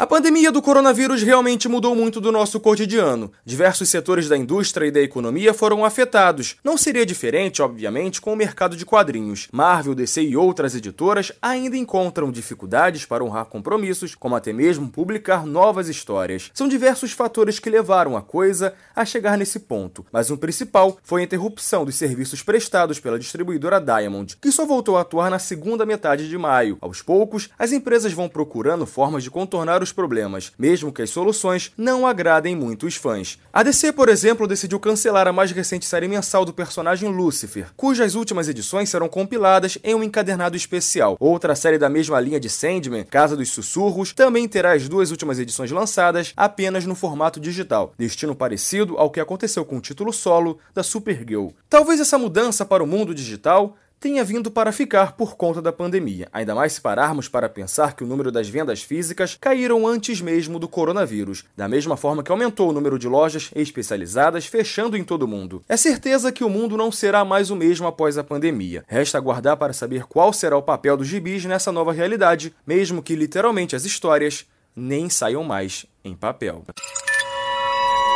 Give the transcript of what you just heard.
A pandemia do coronavírus realmente mudou muito do nosso cotidiano. Diversos setores da indústria e da economia foram afetados. Não seria diferente, obviamente, com o mercado de quadrinhos. Marvel, DC e outras editoras ainda encontram dificuldades para honrar compromissos, como até mesmo publicar novas histórias. São diversos fatores que levaram a coisa a chegar nesse ponto, mas o principal foi a interrupção dos serviços prestados pela distribuidora Diamond, que só voltou a atuar na segunda metade de maio. Aos poucos, as empresas vão procurando formas de contornar os problemas, mesmo que as soluções não agradem muito os fãs. A DC, por exemplo, decidiu cancelar a mais recente série mensal do personagem Lucifer, cujas últimas edições serão compiladas em um encadernado especial. Outra série da mesma linha de Sandman, Casa dos Sussurros, também terá as duas últimas edições lançadas apenas no formato digital, destino parecido ao que aconteceu com o título solo da Supergirl. Talvez essa mudança para o mundo digital tenha vindo para ficar por conta da pandemia, ainda mais se pararmos para pensar que o número das vendas físicas caíram antes mesmo do coronavírus, da mesma forma que aumentou o número de lojas especializadas fechando em todo o mundo. É certeza que o mundo não será mais o mesmo após a pandemia. Resta aguardar para saber qual será o papel dos gibis nessa nova realidade, mesmo que literalmente as histórias nem saiam mais em papel.